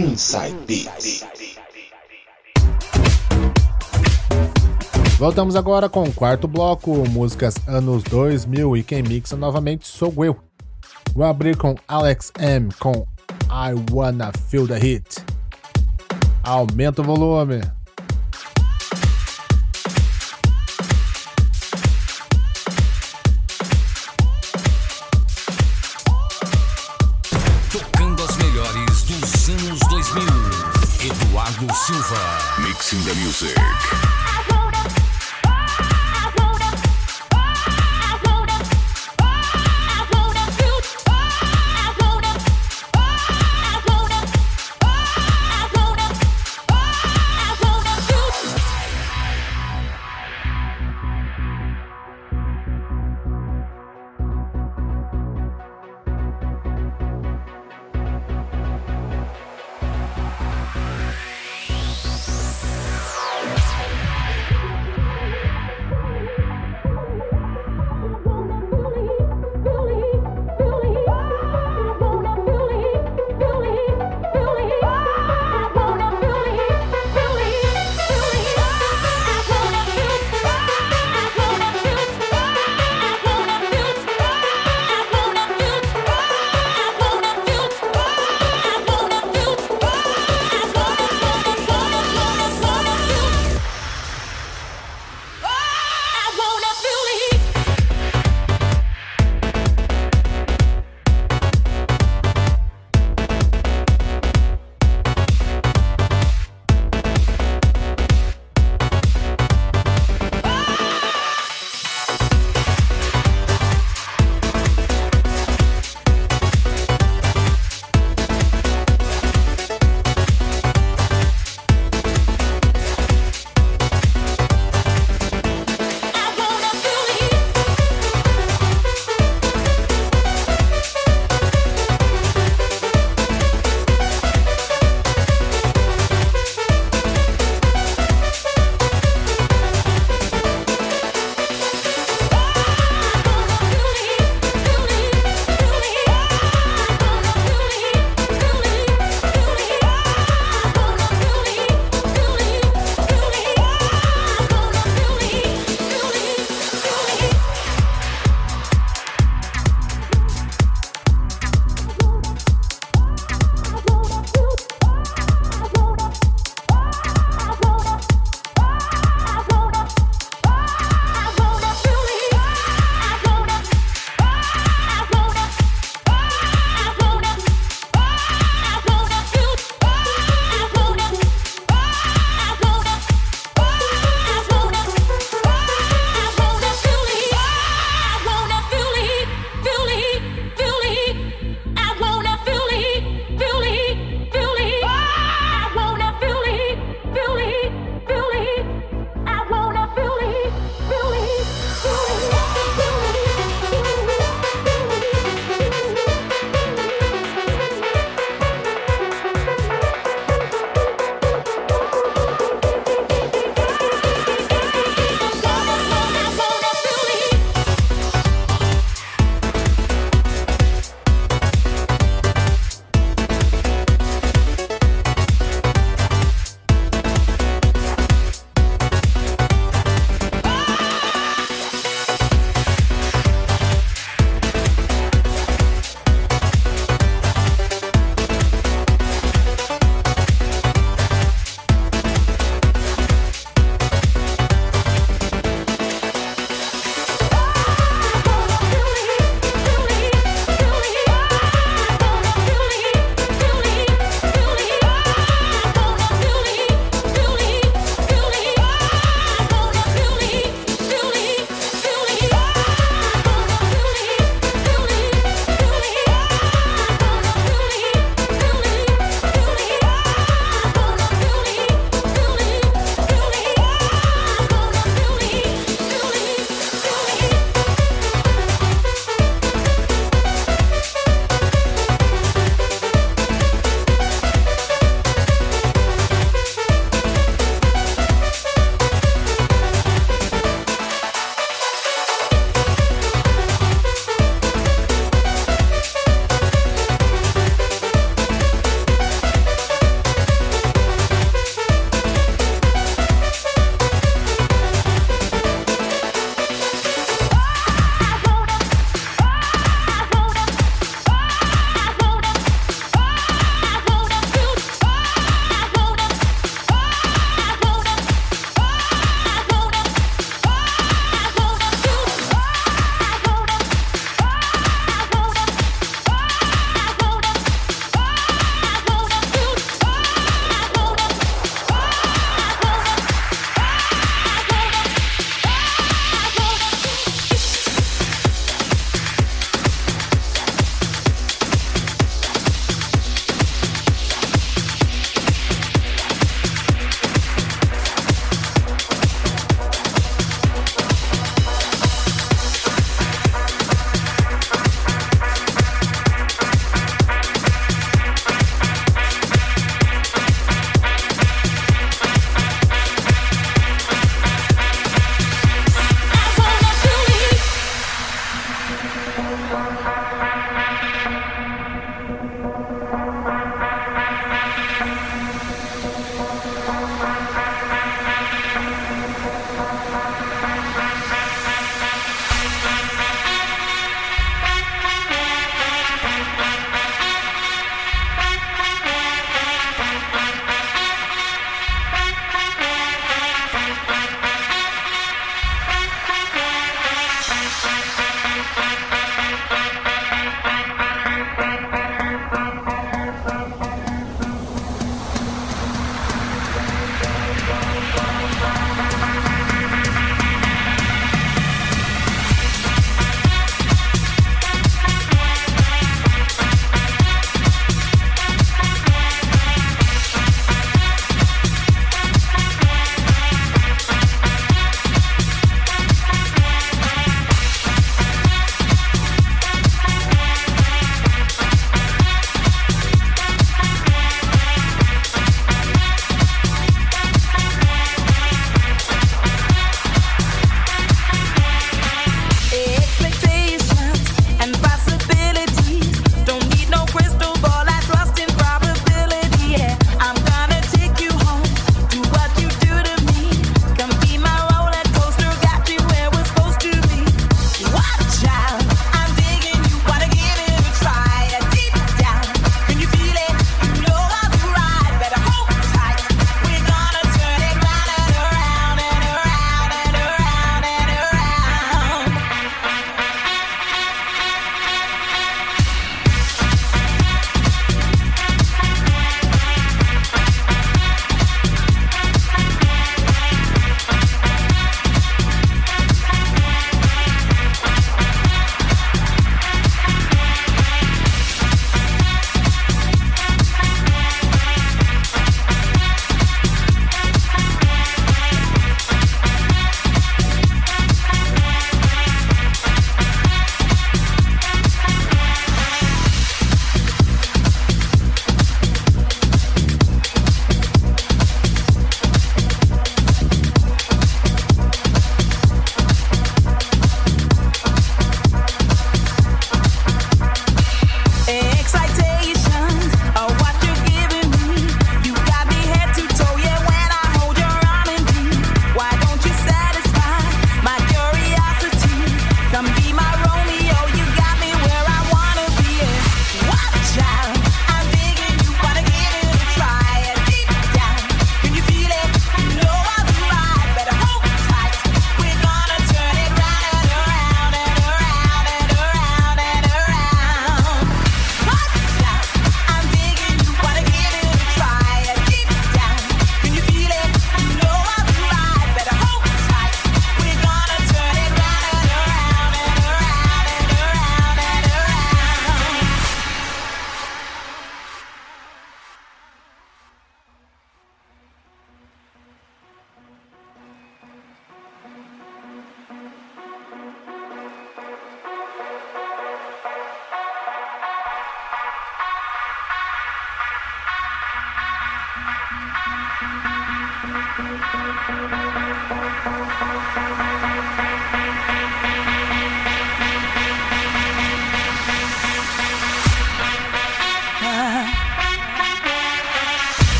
Inside. Voltamos agora com o quarto bloco, músicas anos 2000 e quem mixa novamente sou eu. Vou abrir com Alex M com I Wanna Feel the Heat. Aumenta o volume. Mixing the music.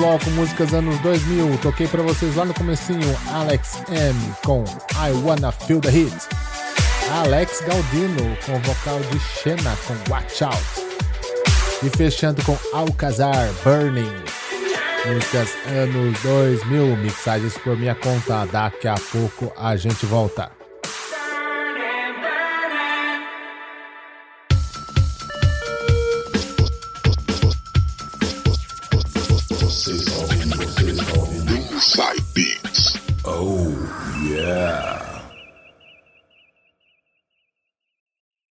Bloco, músicas anos 2000, toquei para vocês lá no comecinho Alex M com I Wanna Feel the Heat. Alex Galdino com o vocal de Xena com Watch Out. E fechando com Alcazar Burning. Músicas anos 2000, mixagens por minha conta. Daqui a pouco a gente volta.